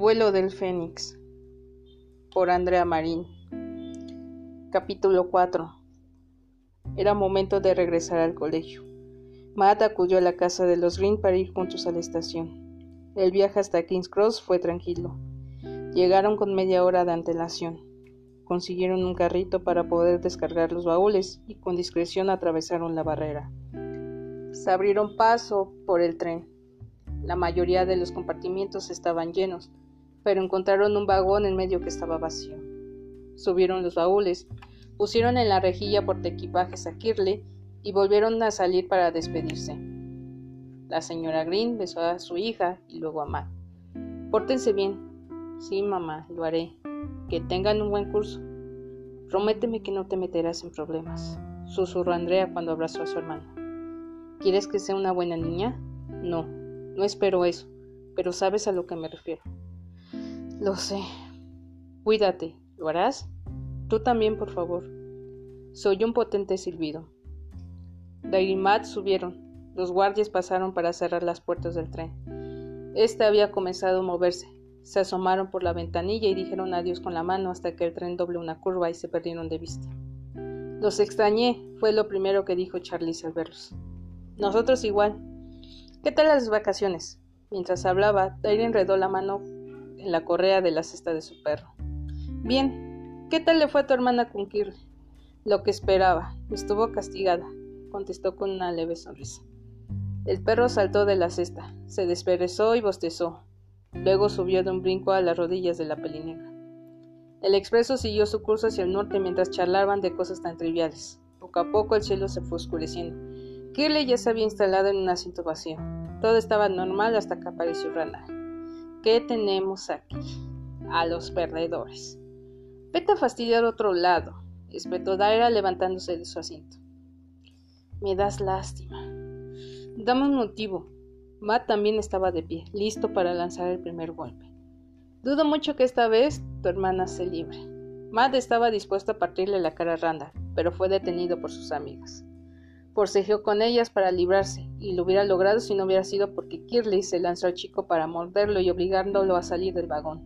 El vuelo del Fénix por Andrea Marín Capítulo 4 Era momento de regresar al colegio. Matt acudió a la casa de los Green para ir juntos a la estación. El viaje hasta King's Cross fue tranquilo. Llegaron con media hora de antelación. Consiguieron un carrito para poder descargar los baúles y con discreción atravesaron la barrera. Se abrieron paso por el tren la mayoría de los compartimientos estaban llenos, pero encontraron un vagón en medio que estaba vacío. Subieron los baúles, pusieron en la rejilla portaequipajes a Kirley y volvieron a salir para despedirse. La señora Green besó a su hija y luego a Matt. Pórtense bien. Sí, mamá, lo haré. Que tengan un buen curso. Prométeme que no te meterás en problemas, susurró Andrea cuando abrazó a su hermana. ¿Quieres que sea una buena niña? No, no espero eso, pero sabes a lo que me refiero. Lo sé. Cuídate, ¿lo harás? Tú también, por favor. Soy un potente silbido. Dair y Matt subieron. Los guardias pasaron para cerrar las puertas del tren. Este había comenzado a moverse. Se asomaron por la ventanilla y dijeron adiós con la mano hasta que el tren dobló una curva y se perdieron de vista. Los extrañé, fue lo primero que dijo Charlize al verlos. Nosotros igual, ¿Qué tal las vacaciones? Mientras hablaba, Tyre enredó la mano en la correa de la cesta de su perro. Bien, ¿qué tal le fue a tu hermana con Kirle? Lo que esperaba. Estuvo castigada, contestó con una leve sonrisa. El perro saltó de la cesta, se desperezó y bostezó. Luego subió de un brinco a las rodillas de la pelinegra. El expreso siguió su curso hacia el norte mientras charlaban de cosas tan triviales. Poco a poco el cielo se fue oscureciendo Kirley ya se había instalado en un asiento vacío. Todo estaba normal hasta que apareció Randall. ¿Qué tenemos aquí? A los perdedores. Vete a fastidiar otro lado, espetó Daira levantándose de su asiento. Me das lástima. Dame un motivo. Matt también estaba de pie, listo para lanzar el primer golpe. Dudo mucho que esta vez tu hermana se libre. Matt estaba dispuesto a partirle la cara a Randall, pero fue detenido por sus amigas. Forcejeó con ellas para librarse, y lo hubiera logrado si no hubiera sido porque Kirley se lanzó al chico para morderlo y obligándolo a salir del vagón.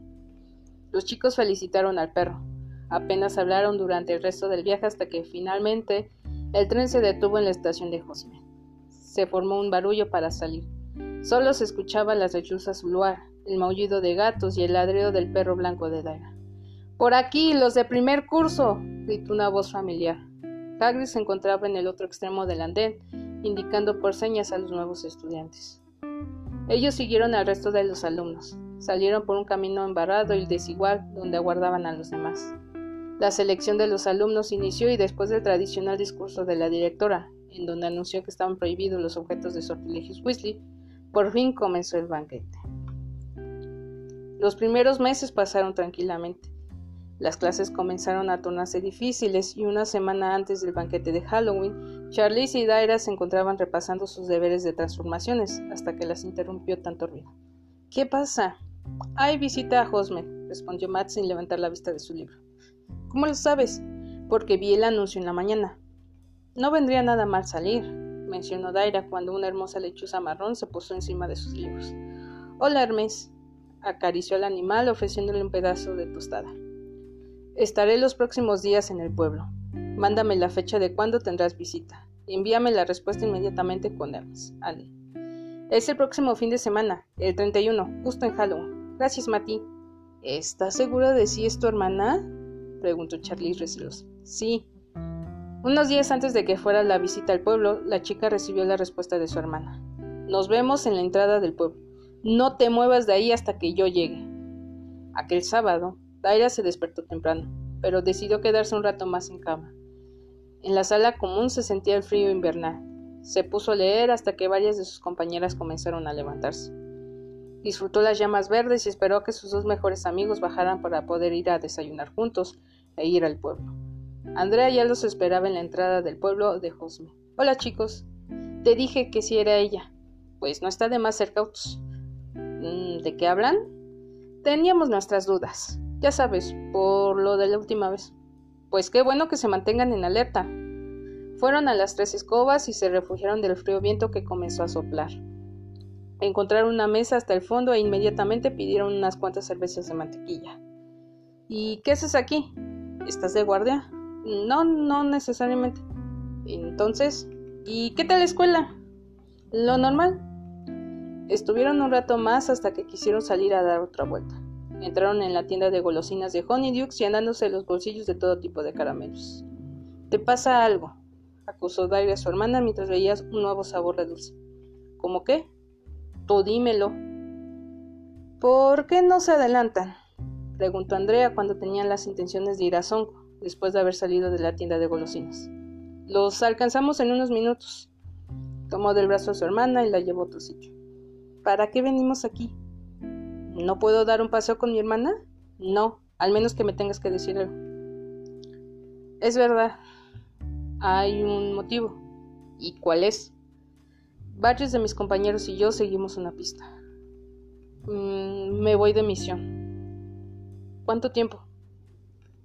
Los chicos felicitaron al perro. Apenas hablaron durante el resto del viaje hasta que finalmente el tren se detuvo en la estación de Josme. Se formó un barullo para salir. Solo se escuchaba las lechuzas uluar, el maullido de gatos y el ladrido del perro blanco de Daira. Por aquí, los de primer curso, gritó una voz familiar. Hagrid se encontraba en el otro extremo del andén, indicando por señas a los nuevos estudiantes. Ellos siguieron al resto de los alumnos. Salieron por un camino embarrado y desigual donde aguardaban a los demás. La selección de los alumnos inició y después del tradicional discurso de la directora, en donde anunció que estaban prohibidos los objetos de sortilegios Weasley, por fin comenzó el banquete. Los primeros meses pasaron tranquilamente. Las clases comenzaron a tornarse difíciles y una semana antes del banquete de Halloween, Charlize y Daira se encontraban repasando sus deberes de transformaciones hasta que las interrumpió tanto ruido. ¿Qué pasa? Hay visita a Hosmer, respondió Matt sin levantar la vista de su libro. ¿Cómo lo sabes? Porque vi el anuncio en la mañana. No vendría nada mal salir, mencionó Daira cuando una hermosa lechuza marrón se posó encima de sus libros. Hola, Hermes. Acarició al animal ofreciéndole un pedazo de tostada. Estaré los próximos días en el pueblo. Mándame la fecha de cuándo tendrás visita. Envíame la respuesta inmediatamente con Hermes. Ale. Es el próximo fin de semana, el 31, justo en Halloween. Gracias, Mati. ¿Estás segura de si es tu hermana? preguntó Charlie recelosa. Sí. Unos días antes de que fuera la visita al pueblo, la chica recibió la respuesta de su hermana. Nos vemos en la entrada del pueblo. No te muevas de ahí hasta que yo llegue. Aquel sábado, Daira se despertó temprano, pero decidió quedarse un rato más en cama. En la sala común se sentía el frío invernal. Se puso a leer hasta que varias de sus compañeras comenzaron a levantarse. Disfrutó las llamas verdes y esperó a que sus dos mejores amigos bajaran para poder ir a desayunar juntos e ir al pueblo. Andrea ya los esperaba en la entrada del pueblo de Josme. Hola chicos, te dije que si era ella. Pues no está de más ser cautos. Mm, ¿De qué hablan? Teníamos nuestras dudas. Ya sabes, por lo de la última vez. Pues qué bueno que se mantengan en alerta. Fueron a las tres escobas y se refugiaron del frío viento que comenzó a soplar. Encontraron una mesa hasta el fondo e inmediatamente pidieron unas cuantas cervezas de mantequilla. ¿Y qué haces aquí? ¿Estás de guardia? No, no necesariamente. Entonces, ¿y qué tal la escuela? Lo normal. Estuvieron un rato más hasta que quisieron salir a dar otra vuelta. Entraron en la tienda de golosinas de Honeydukes llenándose los bolsillos de todo tipo de caramelos. ¿Te pasa algo? acusó Daire a su hermana mientras veías un nuevo sabor de dulce. ¿Cómo qué? Tú dímelo. ¿Por qué no se adelantan? preguntó Andrea cuando tenían las intenciones de ir a Sonco, después de haber salido de la tienda de golosinas. Los alcanzamos en unos minutos. Tomó del brazo a su hermana y la llevó a otro sitio. ¿Para qué venimos aquí? ¿No puedo dar un paseo con mi hermana? No, al menos que me tengas que decir algo. Es verdad. Hay un motivo. ¿Y cuál es? Varios de mis compañeros y yo seguimos una pista. Mm, me voy de misión. ¿Cuánto tiempo?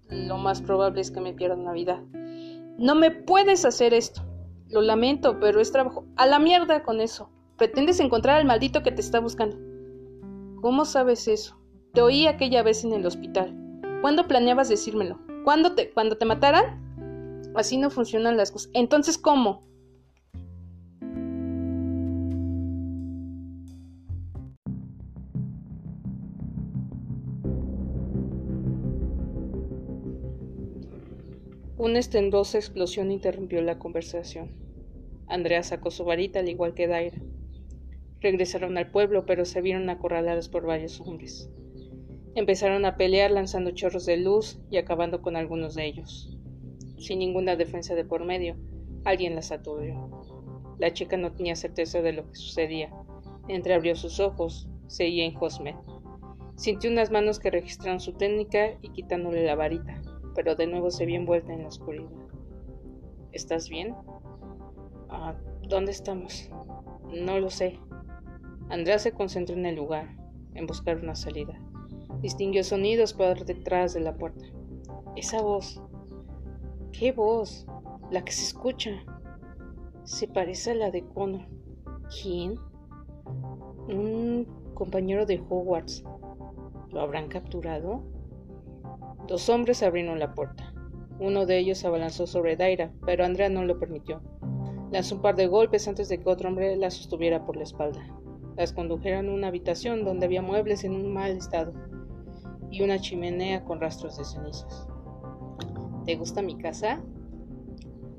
Lo más probable es que me pierda Navidad. No me puedes hacer esto. Lo lamento, pero es trabajo. A la mierda con eso. Pretendes encontrar al maldito que te está buscando. ¿Cómo sabes eso? Te oí aquella vez en el hospital. ¿Cuándo planeabas decírmelo? ¿Cuándo te, cuando te mataran? Así no funcionan las cosas. Entonces, ¿cómo? Una estendosa explosión interrumpió la conversación. Andrea sacó su varita al igual que Daira. Regresaron al pueblo, pero se vieron acorralados por varios hombres. Empezaron a pelear lanzando chorros de luz y acabando con algunos de ellos. Sin ninguna defensa de por medio, alguien las aturdió. La chica no tenía certeza de lo que sucedía. Entreabrió sus ojos, seguía en Josmet. Sintió unas manos que registraron su técnica y quitándole la varita pero de nuevo se vio envuelta en la oscuridad. ¿Estás bien? Ah, ¿Dónde estamos? No lo sé. Andrea se concentró en el lugar, en buscar una salida. Distinguió sonidos por detrás de la puerta. Esa voz. ¿Qué voz? La que se escucha. Se parece a la de Connor. ¿Quién? Un compañero de Hogwarts. ¿Lo habrán capturado? Dos hombres abrieron la puerta. Uno de ellos abalanzó sobre Daira, pero Andrea no lo permitió. Lanzó un par de golpes antes de que otro hombre la sostuviera por la espalda. Las condujeron a una habitación donde había muebles en un mal estado y una chimenea con rastros de cenizas. ¿Te gusta mi casa?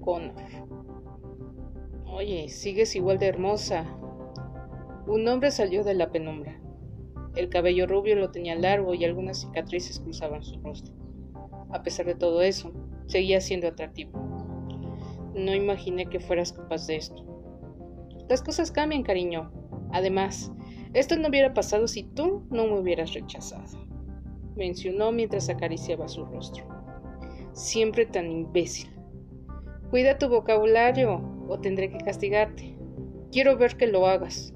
Connor. Oye, sigues igual de hermosa. Un hombre salió de la penumbra. El cabello rubio lo tenía largo y algunas cicatrices cruzaban su rostro. A pesar de todo eso, seguía siendo atractivo. No imaginé que fueras capaz de esto. Las cosas cambian, cariño. Además, esto no hubiera pasado si tú no me hubieras rechazado, mencionó mientras acariciaba su rostro. Siempre tan imbécil. Cuida tu vocabulario o tendré que castigarte. Quiero ver que lo hagas.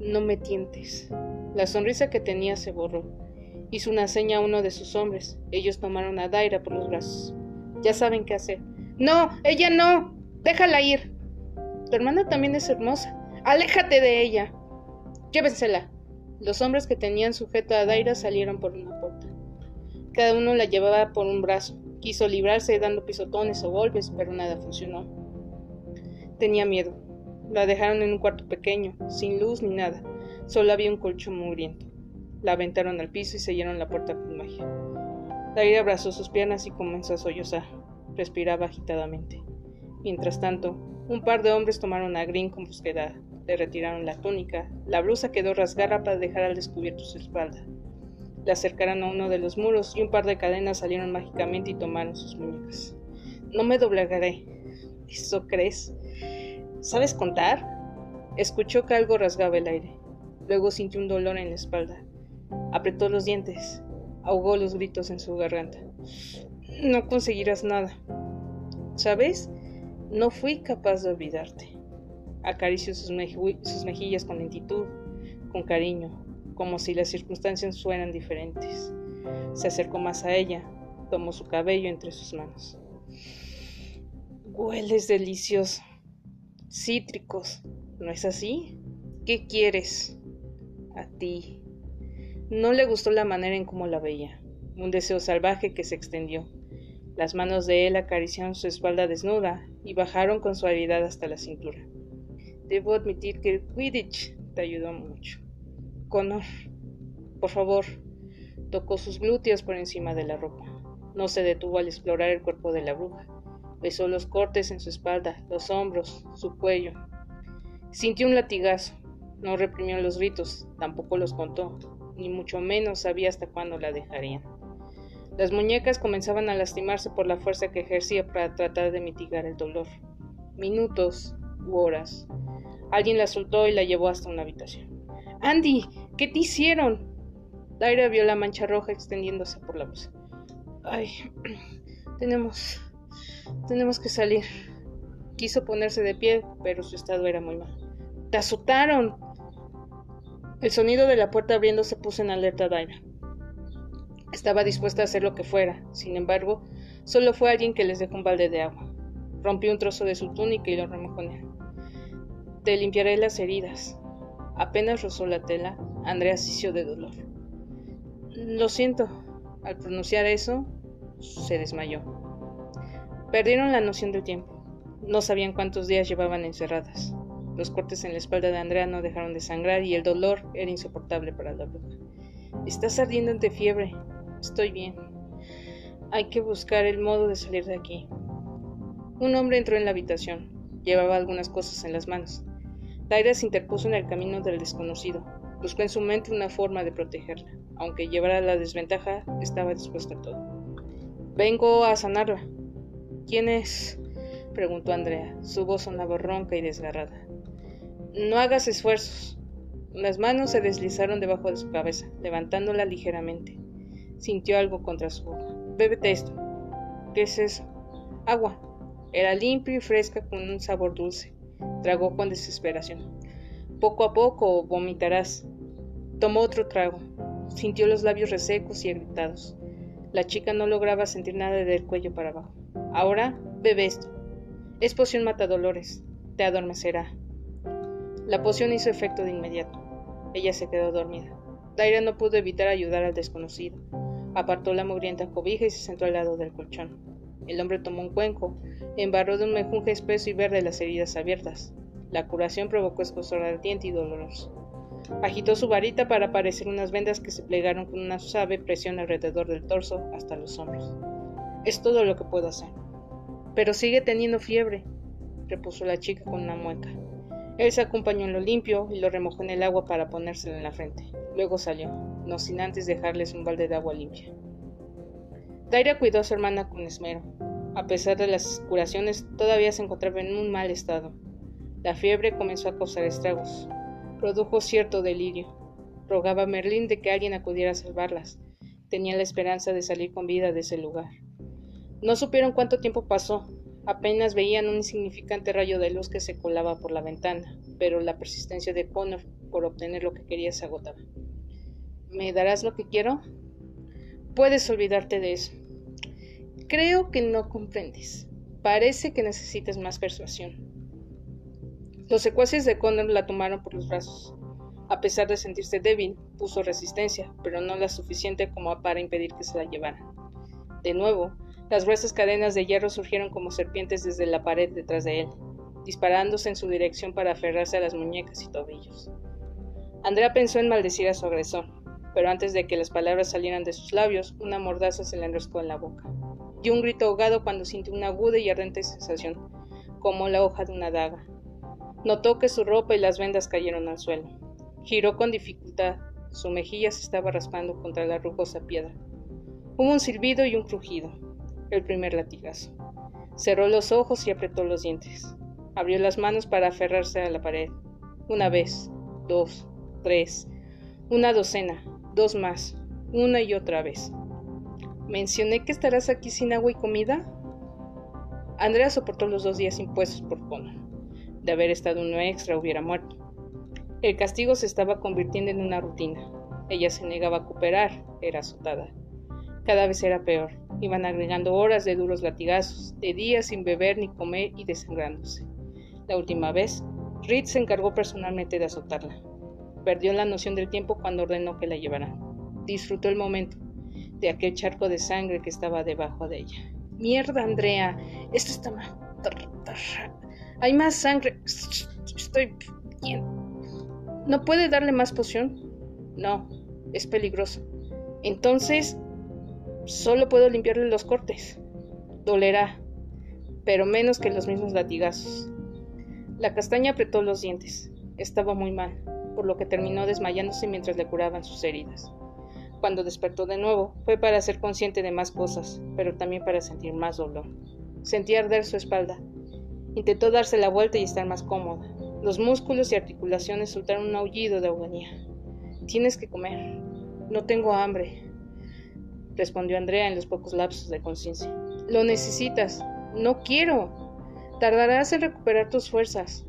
No me tientes. La sonrisa que tenía se borró. Hizo una seña a uno de sus hombres. Ellos tomaron a Daira por los brazos. Ya saben qué hacer. No, ella no. Déjala ir. Tu hermana también es hermosa. Aléjate de ella. Llévensela. Los hombres que tenían sujeta a Daira salieron por una puerta. Cada uno la llevaba por un brazo. Quiso librarse dando pisotones o golpes, pero nada funcionó. Tenía miedo. La dejaron en un cuarto pequeño, sin luz ni nada. Solo había un colchón mugriento. La aventaron al piso y sellaron la puerta con magia. Daira abrazó sus piernas y comenzó a sollozar. Respiraba agitadamente. Mientras tanto, un par de hombres tomaron a Green con búsqueda. Le retiraron la túnica. La blusa quedó rasgada para dejar al descubierto su espalda. Le acercaron a uno de los muros y un par de cadenas salieron mágicamente y tomaron sus muñecas. No me doblegaré. ¿Eso crees? ¿Sabes contar? Escuchó que algo rasgaba el aire. Luego sintió un dolor en la espalda. Apretó los dientes, ahogó los gritos en su garganta. No conseguirás nada. ¿Sabes? No fui capaz de olvidarte. Acarició sus, sus mejillas con lentitud, con cariño, como si las circunstancias fueran diferentes. Se acercó más a ella, tomó su cabello entre sus manos. Hueles delicioso. Cítricos, ¿no es así? ¿Qué quieres? A ti. No le gustó la manera en cómo la veía, un deseo salvaje que se extendió. Las manos de él acariciaron su espalda desnuda y bajaron con suavidad hasta la cintura. Debo admitir que Quidditch te ayudó mucho. Connor, por favor, tocó sus glúteos por encima de la ropa. No se detuvo al explorar el cuerpo de la bruja. Besó los cortes en su espalda, los hombros, su cuello. Sintió un latigazo. No reprimió los gritos, tampoco los contó, ni mucho menos sabía hasta cuándo la dejarían. Las muñecas comenzaban a lastimarse por la fuerza que ejercía para tratar de mitigar el dolor. Minutos horas. Alguien la soltó y la llevó hasta una habitación. Andy, ¿qué te hicieron? Daira vio la mancha roja extendiéndose por la luz. Ay, tenemos. tenemos que salir. Quiso ponerse de pie, pero su estado era muy mal. ¡Te azotaron! El sonido de la puerta abriéndose puso en alerta a Daira. Estaba dispuesta a hacer lo que fuera, sin embargo, solo fue alguien que les dejó un balde de agua. Rompió un trozo de su túnica y lo remojó en él. Te limpiaré las heridas. Apenas rozó la tela, Andrea asistió de dolor. Lo siento. Al pronunciar eso, se desmayó. Perdieron la noción del tiempo. No sabían cuántos días llevaban encerradas. Los cortes en la espalda de Andrea no dejaron de sangrar y el dolor era insoportable para la bruja. Estás ardiendo de fiebre. Estoy bien. Hay que buscar el modo de salir de aquí. Un hombre entró en la habitación. Llevaba algunas cosas en las manos. Taira se interpuso en el camino del desconocido. Buscó en su mente una forma de protegerla. Aunque llevara la desventaja, estaba dispuesta a todo. Vengo a sanarla. ¿Quién es? preguntó Andrea. Su voz sonaba ronca y desgarrada. No hagas esfuerzos. Las manos se deslizaron debajo de su cabeza, levantándola ligeramente. Sintió algo contra su boca. Bébete esto. ¿Qué es eso? Agua. Era limpio y fresca con un sabor dulce. Tragó con desesperación. Poco a poco vomitarás. Tomó otro trago. Sintió los labios resecos y irritados. La chica no lograba sentir nada del cuello para abajo. Ahora, bebe esto. Es poción matadolores. Te adormecerá. La poción hizo efecto de inmediato. Ella se quedó dormida. Daira no pudo evitar ayudar al desconocido. Apartó la mugrienta cobija y se sentó al lado del colchón. El hombre tomó un cuenco, embarró de un mejunje espeso y verde las heridas abiertas. La curación provocó escosor ardiente y doloroso. Agitó su varita para aparecer unas vendas que se plegaron con una suave presión alrededor del torso hasta los hombros. Es todo lo que puedo hacer. Pero sigue teniendo fiebre, repuso la chica con una mueca. Él se acompañó en lo limpio y lo remojó en el agua para ponérselo en la frente. Luego salió, no sin antes dejarles un balde de agua limpia. Daira cuidó a su hermana con esmero. A pesar de las curaciones, todavía se encontraba en un mal estado. La fiebre comenzó a causar estragos produjo cierto delirio. Rogaba a Merlín de que alguien acudiera a salvarlas. Tenía la esperanza de salir con vida de ese lugar. No supieron cuánto tiempo pasó. Apenas veían un insignificante rayo de luz que se colaba por la ventana, pero la persistencia de Connor por obtener lo que quería se agotaba. ¿Me darás lo que quiero? Puedes olvidarte de eso. Creo que no comprendes. Parece que necesitas más persuasión. Los secuaces de Connor la tomaron por los brazos. A pesar de sentirse débil, puso resistencia, pero no la suficiente como para impedir que se la llevaran. De nuevo, las gruesas cadenas de hierro surgieron como serpientes desde la pared detrás de él, disparándose en su dirección para aferrarse a las muñecas y tobillos. Andrea pensó en maldecir a su agresor, pero antes de que las palabras salieran de sus labios, una mordaza se le enroscó en la boca. Dio un grito ahogado cuando sintió una aguda y ardente sensación, como la hoja de una daga. Notó que su ropa y las vendas cayeron al suelo. Giró con dificultad. Su mejilla se estaba raspando contra la rugosa piedra. Hubo un silbido y un crujido. El primer latigazo. Cerró los ojos y apretó los dientes. Abrió las manos para aferrarse a la pared. Una vez, dos, tres, una docena, dos más, una y otra vez. ¿Mencioné que estarás aquí sin agua y comida? Andrea soportó los dos días impuestos por Conan de haber estado uno extra hubiera muerto. El castigo se estaba convirtiendo en una rutina. Ella se negaba a cooperar, era azotada. Cada vez era peor. Iban agregando horas de duros latigazos, de días sin beber ni comer y desangrándose. La última vez Reed se encargó personalmente de azotarla. Perdió la noción del tiempo cuando ordenó que la llevaran. Disfrutó el momento de aquel charco de sangre que estaba debajo de ella. Mierda, Andrea. Esto está mal. Hay más sangre. Estoy bien. ¿No puede darle más poción? No, es peligroso. Entonces, solo puedo limpiarle los cortes. Dolerá, pero menos que los mismos latigazos. La castaña apretó los dientes. Estaba muy mal, por lo que terminó desmayándose mientras le curaban sus heridas. Cuando despertó de nuevo, fue para ser consciente de más cosas, pero también para sentir más dolor. Sentía arder su espalda. Intentó darse la vuelta y estar más cómoda. Los músculos y articulaciones soltaron un aullido de agonía. Tienes que comer. No tengo hambre, respondió Andrea en los pocos lapsos de conciencia. Lo necesitas. No quiero. Tardarás en recuperar tus fuerzas.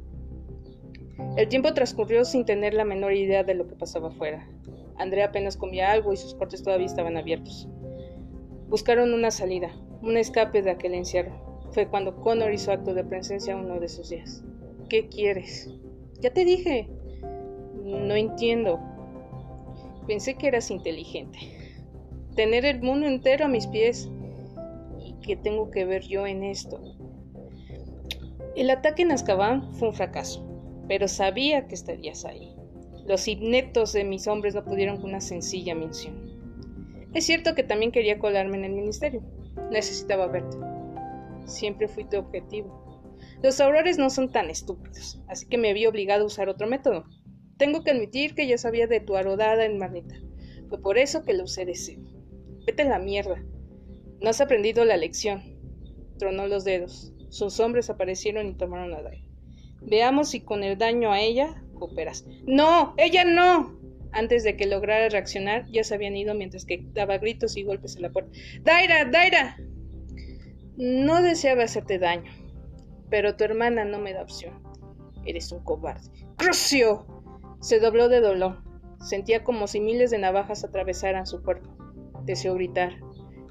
El tiempo transcurrió sin tener la menor idea de lo que pasaba afuera. Andrea apenas comía algo y sus cortes todavía estaban abiertos. Buscaron una salida, un escape de aquel encierro. Fue cuando Connor hizo acto de presencia uno de esos días. ¿Qué quieres? Ya te dije. No entiendo. Pensé que eras inteligente. Tener el mundo entero a mis pies. ¿Y qué tengo que ver yo en esto? El ataque en Azkaban fue un fracaso, pero sabía que estarías ahí. Los ineptos de mis hombres no pudieron con una sencilla mención. Es cierto que también quería colarme en el ministerio. Necesitaba verte. Siempre fui tu objetivo. Los aurores no son tan estúpidos, así que me vi obligado a usar otro método. Tengo que admitir que ya sabía de tu arodada en Marnita. Fue por eso que lo usé de. Vete a la mierda. No has aprendido la lección. Tronó los dedos. Sus hombres aparecieron y tomaron la daga. Veamos si con el daño a ella cooperas. ¡No! ¡Ella no! Antes de que lograra reaccionar, ya se habían ido mientras que daba gritos y golpes en la puerta. ¡Daira! ¡Daira! No deseaba hacerte daño, pero tu hermana no me da opción. Eres un cobarde. ¡Crucio! Se dobló de dolor. Sentía como si miles de navajas atravesaran su cuerpo. Deseó gritar,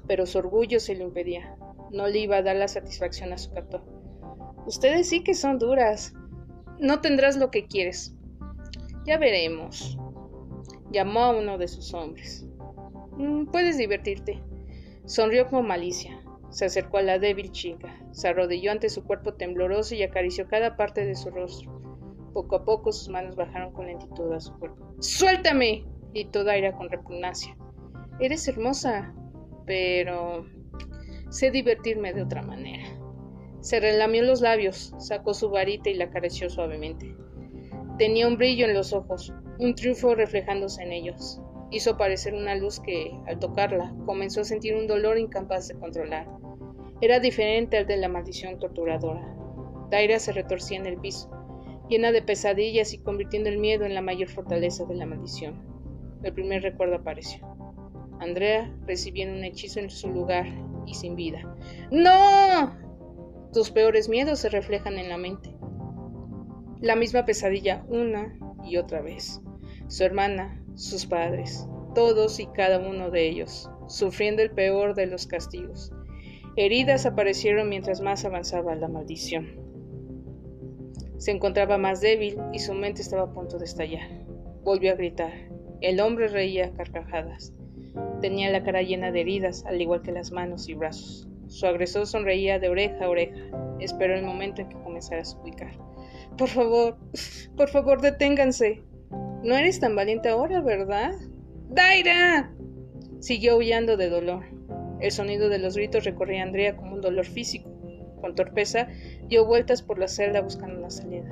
pero su orgullo se lo impedía. No le iba a dar la satisfacción a su captor. Ustedes sí que son duras. No tendrás lo que quieres. Ya veremos. Llamó a uno de sus hombres. Mm, puedes divertirte. Sonrió con malicia. Se acercó a la débil chica, se arrodilló ante su cuerpo tembloroso y acarició cada parte de su rostro. Poco a poco sus manos bajaron con lentitud a su cuerpo. ¡Suéltame! gritó Daira con repugnancia. Eres hermosa, pero sé divertirme de otra manera. Se relamió los labios, sacó su varita y la acarició suavemente. Tenía un brillo en los ojos, un triunfo reflejándose en ellos. Hizo aparecer una luz que, al tocarla, comenzó a sentir un dolor incapaz de controlar. Era diferente al de la maldición torturadora. Daira se retorcía en el piso, llena de pesadillas y convirtiendo el miedo en la mayor fortaleza de la maldición. El primer recuerdo apareció. Andrea recibiendo un hechizo en su lugar y sin vida. ¡No! Tus peores miedos se reflejan en la mente. La misma pesadilla una y otra vez. Su hermana, sus padres, todos y cada uno de ellos, sufriendo el peor de los castigos. Heridas aparecieron mientras más avanzaba la maldición. Se encontraba más débil y su mente estaba a punto de estallar. Volvió a gritar. El hombre reía a carcajadas. Tenía la cara llena de heridas, al igual que las manos y brazos. Su agresor sonreía de oreja a oreja. Esperó el momento en que comenzara a suplicar. Por favor, por favor, deténganse. No eres tan valiente ahora, ¿verdad? ¡Daira! Siguió aullando de dolor. El sonido de los gritos recorría a Andrea como un dolor físico. Con torpeza, dio vueltas por la celda buscando una salida.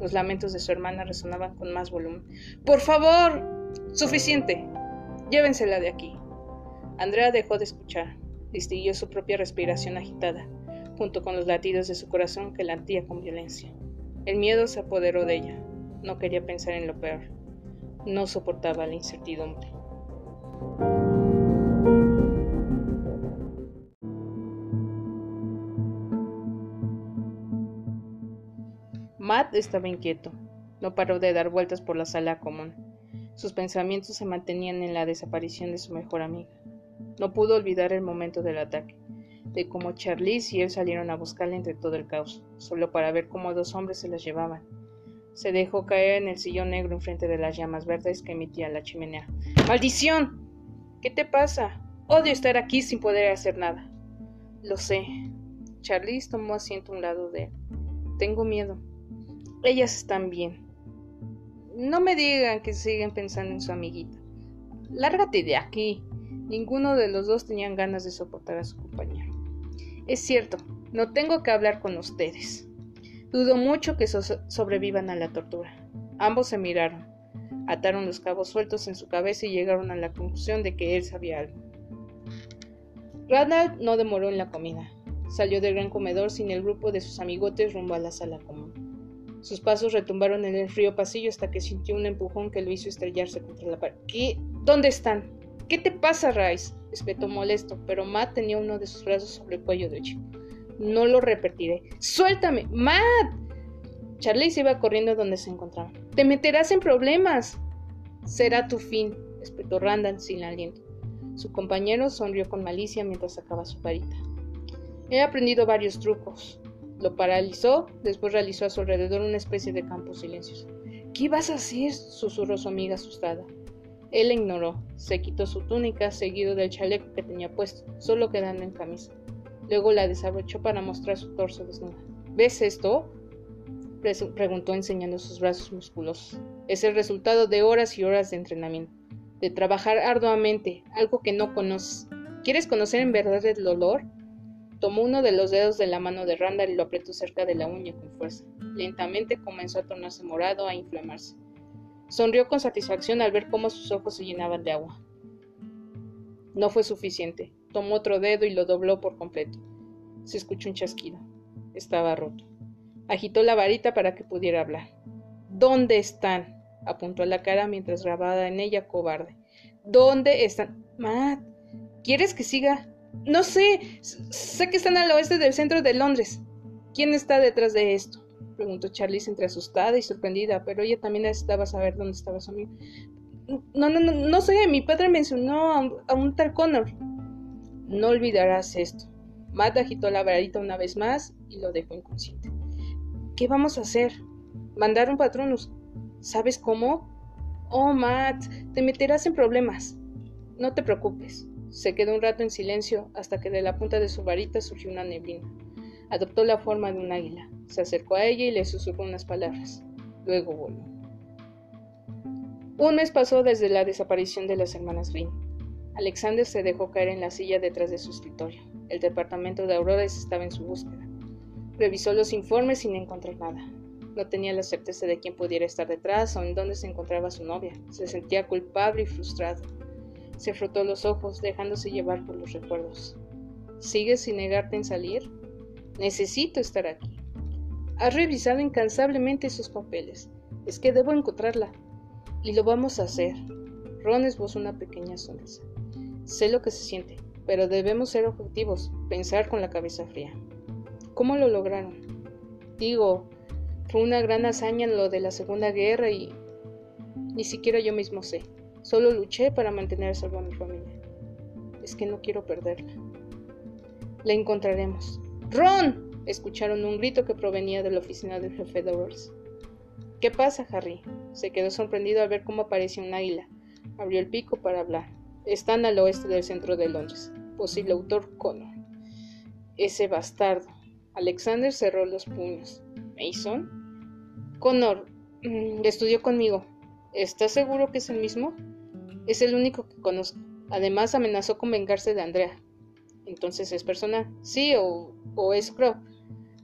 Los lamentos de su hermana resonaban con más volumen. ¡Por favor! ¡Suficiente! Llévensela de aquí. Andrea dejó de escuchar. Distinguió su propia respiración agitada, junto con los latidos de su corazón que latía con violencia. El miedo se apoderó de ella. No quería pensar en lo peor. No soportaba la incertidumbre. Matt estaba inquieto. No paró de dar vueltas por la sala común. Sus pensamientos se mantenían en la desaparición de su mejor amiga. No pudo olvidar el momento del ataque, de cómo Charlize y él salieron a buscarla entre todo el caos, solo para ver cómo dos hombres se las llevaban. Se dejó caer en el sillón negro enfrente de las llamas verdes que emitía la chimenea. ¡Maldición! ¿Qué te pasa? Odio estar aquí sin poder hacer nada. Lo sé. Charlize tomó asiento a un lado de él. Tengo miedo. Ellas están bien. No me digan que siguen pensando en su amiguita. Lárgate de aquí. Ninguno de los dos tenían ganas de soportar a su compañero. Es cierto, no tengo que hablar con ustedes. Dudo mucho que sobrevivan a la tortura. Ambos se miraron, ataron los cabos sueltos en su cabeza y llegaron a la conclusión de que él sabía algo. Randall no demoró en la comida. Salió del gran comedor sin el grupo de sus amigotes rumbo a la sala común. Sus pasos retumbaron en el frío pasillo hasta que sintió un empujón que lo hizo estrellarse contra la pared. ¿Qué? ¿Dónde están? ¿Qué te pasa, Rice? espetó molesto, pero Matt tenía uno de sus brazos sobre el cuello de chico. No lo repetiré. ¡Suéltame! ¡Matt! Charlie se iba corriendo donde se encontraba. ¡Te meterás en problemas! Será tu fin, espetó Randall sin aliento. Su compañero sonrió con malicia mientras sacaba su varita. He aprendido varios trucos. Lo paralizó, después realizó a su alrededor una especie de campo silencioso. ¿Qué vas a hacer? susurró su amiga asustada. Él la ignoró, se quitó su túnica seguido del chaleco que tenía puesto, solo quedando en camisa. Luego la desabrochó para mostrar su torso desnudo. ¿Ves esto? preguntó enseñando sus brazos musculosos. Es el resultado de horas y horas de entrenamiento, de trabajar arduamente, algo que no conoces. ¿Quieres conocer en verdad el dolor? Tomó uno de los dedos de la mano de Randall y lo apretó cerca de la uña con fuerza. Lentamente comenzó a tornarse morado, a inflamarse. Sonrió con satisfacción al ver cómo sus ojos se llenaban de agua. No fue suficiente. Tomó otro dedo y lo dobló por completo. Se escuchó un chasquido. Estaba roto. Agitó la varita para que pudiera hablar. ¿Dónde están? apuntó a la cara mientras grababa en ella cobarde. ¿Dónde están? Matt, ¿quieres que siga? No sé. Sé que están al oeste del centro de Londres. ¿Quién está detrás de esto? Preguntó Charlize entre asustada y sorprendida, pero ella también necesitaba saber dónde estaba su amigo. No, no, no, no sé, mi padre mencionó a un, a un tal Connor. No olvidarás esto. Matt agitó la varita una vez más y lo dejó inconsciente. ¿Qué vamos a hacer? Mandar un patronus. ¿Sabes cómo? Oh, Matt, te meterás en problemas. No te preocupes. Se quedó un rato en silencio hasta que de la punta de su varita surgió una neblina. Adoptó la forma de un águila. Se acercó a ella y le susurró unas palabras. Luego volvió. Un mes pasó desde la desaparición de las hermanas Green. Alexander se dejó caer en la silla detrás de su escritorio. El departamento de Aurores estaba en su búsqueda. Revisó los informes sin encontrar nada. No tenía la certeza de quién pudiera estar detrás o en dónde se encontraba su novia. Se sentía culpable y frustrado. Se frotó los ojos, dejándose llevar por los recuerdos. ¿Sigues sin negarte en salir? Necesito estar aquí. Has revisado incansablemente sus papeles. Es que debo encontrarla. Y lo vamos a hacer. Ron esbozó una pequeña sonrisa. Sé lo que se siente, pero debemos ser objetivos, pensar con la cabeza fría. ¿Cómo lo lograron? Digo, fue una gran hazaña lo de la Segunda Guerra y ni siquiera yo mismo sé. Solo luché para mantener a salvo a mi familia. Es que no quiero perderla. La encontraremos. ¡Ron! Escucharon un grito que provenía de la oficina del jefe Dowers. ¿Qué pasa, Harry? Se quedó sorprendido al ver cómo aparecía un águila. Abrió el pico para hablar. Están al oeste del centro de Londres. Posible autor Connor. Ese bastardo. Alexander cerró los puños. ¿Mason? Connor. Mm, estudió conmigo. ¿Estás seguro que es el mismo? Es el único que conozco. Además amenazó con vengarse de Andrea. Entonces es personal. Sí, o, o es Crow.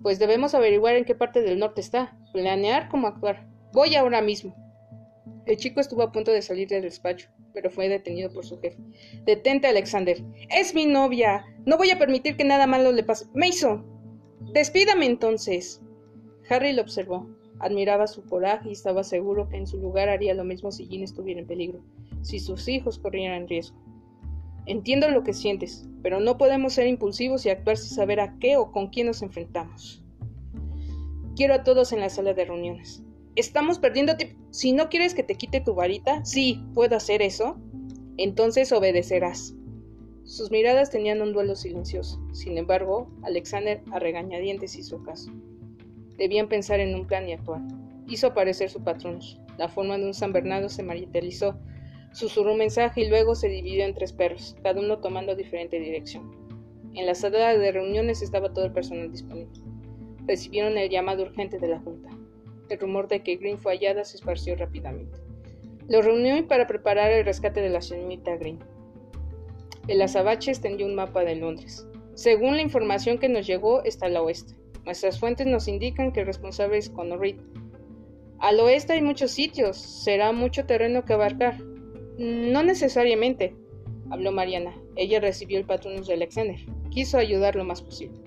Pues debemos averiguar en qué parte del norte está. Planear cómo actuar. Voy ahora mismo. El chico estuvo a punto de salir del despacho pero fue detenido por su jefe. Detente, Alexander. Es mi novia. No voy a permitir que nada malo le pase. Mason. Despídame entonces. Harry lo observó. Admiraba su coraje y estaba seguro que en su lugar haría lo mismo si Jean estuviera en peligro, si sus hijos corrieran riesgo. Entiendo lo que sientes, pero no podemos ser impulsivos y actuar sin saber a qué o con quién nos enfrentamos. Quiero a todos en la sala de reuniones. Estamos perdiendo tiempo. Si no quieres que te quite tu varita, sí, puedo hacer eso. Entonces obedecerás. Sus miradas tenían un duelo silencioso. Sin embargo, Alexander a regañadientes hizo caso. Debían pensar en un plan y actuar. hizo aparecer su patronus. La forma de un San Bernardo se materializó. Susurró un mensaje y luego se dividió en tres perros, cada uno tomando diferente dirección. En la sala de reuniones estaba todo el personal disponible. Recibieron el llamado urgente de la Junta. El rumor de que Green fue hallada se esparció rápidamente. Lo reunió para preparar el rescate de la señorita Green. El azabache extendió un mapa de Londres. Según la información que nos llegó, está al oeste. Nuestras fuentes nos indican que el responsable es Conor Reed. Al oeste hay muchos sitios, será mucho terreno que abarcar. No necesariamente, habló Mariana. Ella recibió el patronus de Alexander. Quiso ayudar lo más posible.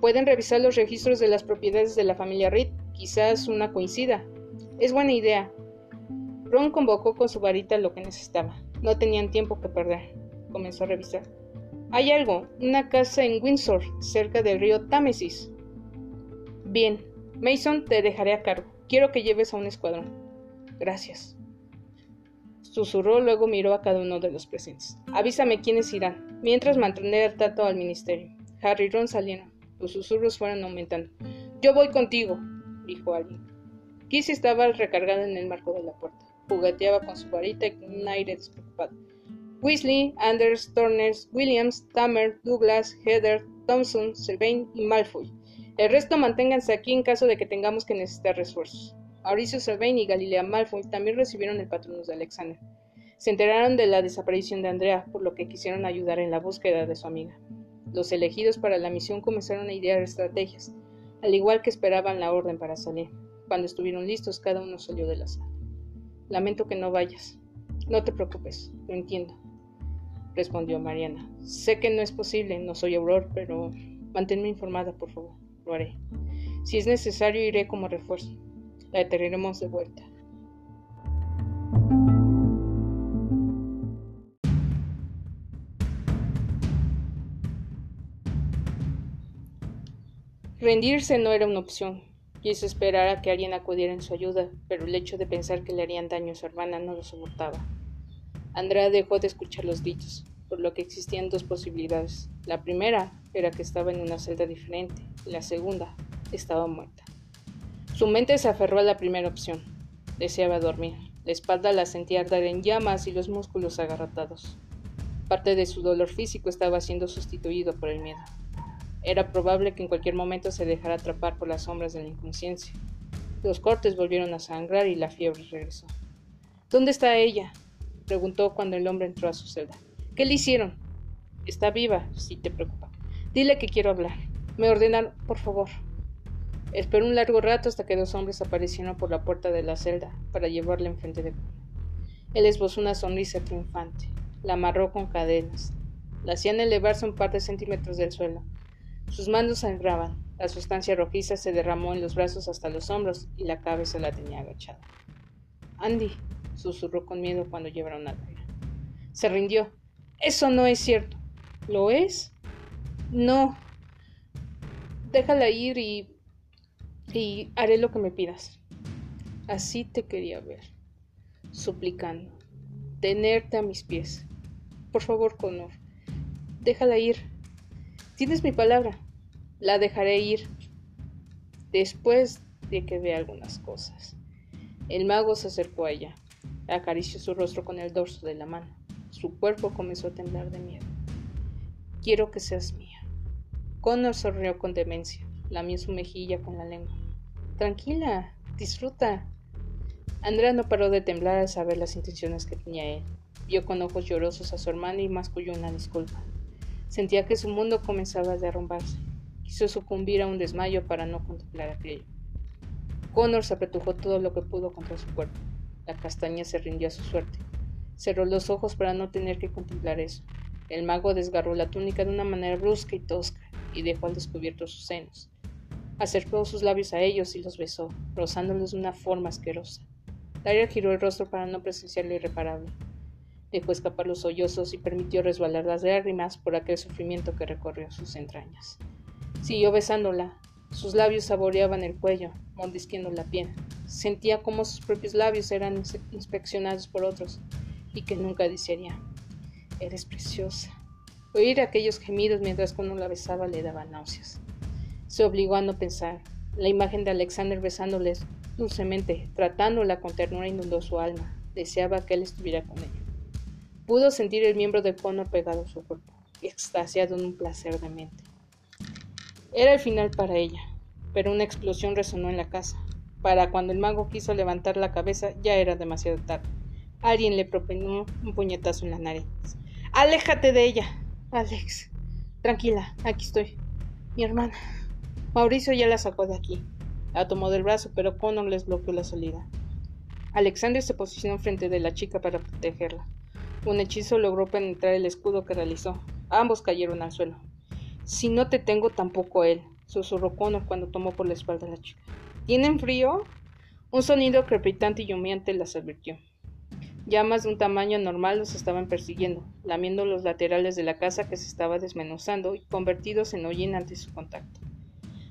Pueden revisar los registros de las propiedades de la familia Reed. Quizás una coincida. Es buena idea. Ron convocó con su varita lo que necesitaba. No tenían tiempo que perder. Comenzó a revisar. Hay algo, una casa en Windsor, cerca del río Támesis. Bien, Mason, te dejaré a cargo. Quiero que lleves a un escuadrón. Gracias. Susurró, luego miró a cada uno de los presentes. Avísame quiénes irán, mientras mantendré el trato al ministerio. Harry y Ron salieron. Los susurros fueron aumentando. Yo voy contigo, dijo alguien. Kissy estaba recargada en el marco de la puerta. Jugueteaba con su varita y con un aire despreocupado. Weasley, Anders, Turner, Williams, Tamer, Douglas, Heather, Thompson, Sylvain y Malfoy el resto manténganse aquí en caso de que tengamos que necesitar refuerzos. Mauricio Sylvain y Galilea Malfoy también recibieron el patronus de Alexander. Se enteraron de la desaparición de Andrea, por lo que quisieron ayudar en la búsqueda de su amiga. Los elegidos para la misión comenzaron a idear estrategias, al igual que esperaban la orden para salir. Cuando estuvieron listos, cada uno salió de la sala. Lamento que no vayas. No te preocupes, lo entiendo, respondió Mariana. Sé que no es posible, no soy Auror, pero manténme informada, por favor lo haré. Si es necesario, iré como refuerzo. La traeremos de vuelta. Rendirse no era una opción. Quiso esperar a que alguien acudiera en su ayuda, pero el hecho de pensar que le harían daño a su hermana no lo soportaba. Andrea dejó de escuchar los dichos, por lo que existían dos posibilidades. La primera era que estaba en una celda diferente, y la segunda estaba muerta. Su mente se aferró a la primera opción. Deseaba dormir. La espalda la sentía arder en llamas y los músculos agarrotados. Parte de su dolor físico estaba siendo sustituido por el miedo. Era probable que en cualquier momento se dejara atrapar por las sombras de la inconsciencia. Los cortes volvieron a sangrar y la fiebre regresó. ¿Dónde está ella? preguntó cuando el hombre entró a su celda. ¿Qué le hicieron? Está viva, si te preocupa. Dile que quiero hablar. Me ordenan, por favor. Esperó un largo rato hasta que dos hombres aparecieron por la puerta de la celda para llevarla enfrente de él. Él esbozó una sonrisa triunfante. La amarró con cadenas. La hacían elevarse un par de centímetros del suelo. Sus manos sangraban. La sustancia rojiza se derramó en los brazos hasta los hombros y la cabeza la tenía agachada. Andy, susurró con miedo cuando llevaron a la Se rindió. Eso no es cierto. ¿Lo es? No. Déjala ir y... y haré lo que me pidas. Así te quería ver, suplicando, tenerte a mis pies. Por favor, Connor, déjala ir. Tienes mi palabra. La dejaré ir después de que vea algunas cosas. El mago se acercó a ella, acarició su rostro con el dorso de la mano. Su cuerpo comenzó a temblar de miedo. Quiero que seas mía. Connor sonrió con demencia, lamió su mejilla con la lengua. Tranquila, disfruta. Andrea no paró de temblar al saber las intenciones que tenía él. Vio con ojos llorosos a su hermana y masculló una disculpa. Sentía que su mundo comenzaba a derrumbarse. Quiso sucumbir a un desmayo para no contemplar aquello. Connor se apretujó todo lo que pudo contra su cuerpo. La castaña se rindió a su suerte. Cerró los ojos para no tener que contemplar eso. El mago desgarró la túnica de una manera brusca y tosca y dejó al descubierto sus senos. Acercó sus labios a ellos y los besó, rozándolos de una forma asquerosa. Daria giró el rostro para no presenciar lo irreparable. Dejó escapar los sollozos y permitió resbalar las lágrimas por aquel sufrimiento que recorrió sus entrañas. Siguió besándola. Sus labios saboreaban el cuello, mordisqueando la piel. Sentía como sus propios labios eran inspeccionados por otros y que nunca desearía. Eres preciosa. Oír aquellos gemidos mientras uno la besaba le daba náuseas. Se obligó a no pensar. La imagen de Alexander besándoles dulcemente, tratándola con ternura inundó su alma. Deseaba que él estuviera con ella. Pudo sentir el miembro de Connor pegado a su cuerpo, extasiado en un placer de mente. Era el final para ella, pero una explosión resonó en la casa. Para cuando el mago quiso levantar la cabeza, ya era demasiado tarde. Alguien le propinó un puñetazo en la nariz. ¡Aléjate de ella! Alex. Tranquila, aquí estoy. Mi hermana. Mauricio ya la sacó de aquí. La tomó del brazo, pero Connor les bloqueó la salida. Alexander se posicionó frente de la chica para protegerla. Un hechizo logró penetrar el escudo que realizó. Ambos cayeron al suelo. Si no te tengo, tampoco él, susurró Connor cuando tomó por la espalda a la chica. ¿Tienen frío? Un sonido crepitante y humeante las advirtió. Llamas de un tamaño normal los estaban persiguiendo, lamiendo los laterales de la casa que se estaba desmenuzando y convertidos en hollín ante su contacto.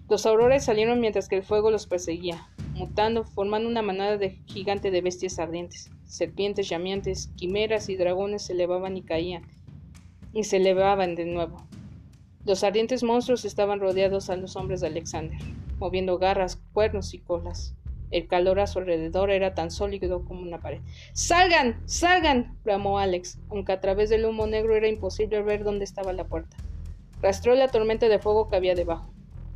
Los aurores salieron mientras que el fuego los perseguía, mutando, formando una manada de gigante de bestias ardientes. Serpientes llameantes, quimeras y dragones se elevaban y caían, y se elevaban de nuevo. Los ardientes monstruos estaban rodeados a los hombres de Alexander moviendo garras, cuernos y colas. El calor a su alrededor era tan sólido como una pared. ¡Salgan! ¡Salgan! bramó Alex, aunque a través del humo negro era imposible ver dónde estaba la puerta. Rastró la tormenta de fuego que había debajo.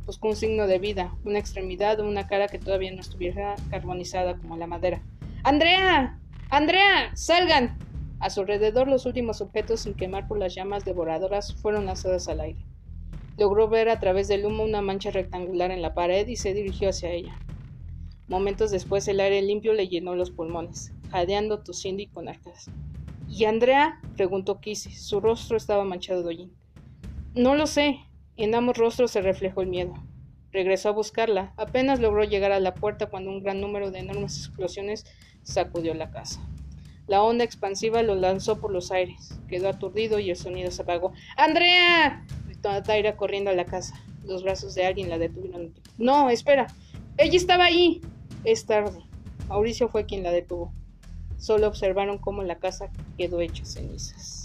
Buscó un signo de vida, una extremidad o una cara que todavía no estuviera carbonizada como la madera. ¡Andrea! ¡Andrea! ¡Salgan! A su alrededor los últimos objetos sin quemar por las llamas devoradoras fueron lanzados al aire. Logró ver a través del humo una mancha rectangular en la pared y se dirigió hacia ella. Momentos después el aire limpio le llenó los pulmones, jadeando, tosiendo y con arcadas. ¿Y Andrea? preguntó Kissy. Su rostro estaba manchado de hollín. No lo sé. En ambos rostros se reflejó el miedo. Regresó a buscarla. Apenas logró llegar a la puerta cuando un gran número de enormes explosiones sacudió la casa. La onda expansiva lo lanzó por los aires. Quedó aturdido y el sonido se apagó. ¡Andrea! Taira corriendo a la casa. Los brazos de alguien la detuvieron. No, espera. Ella estaba ahí. Es tarde. Mauricio fue quien la detuvo. Solo observaron cómo la casa quedó hecha cenizas.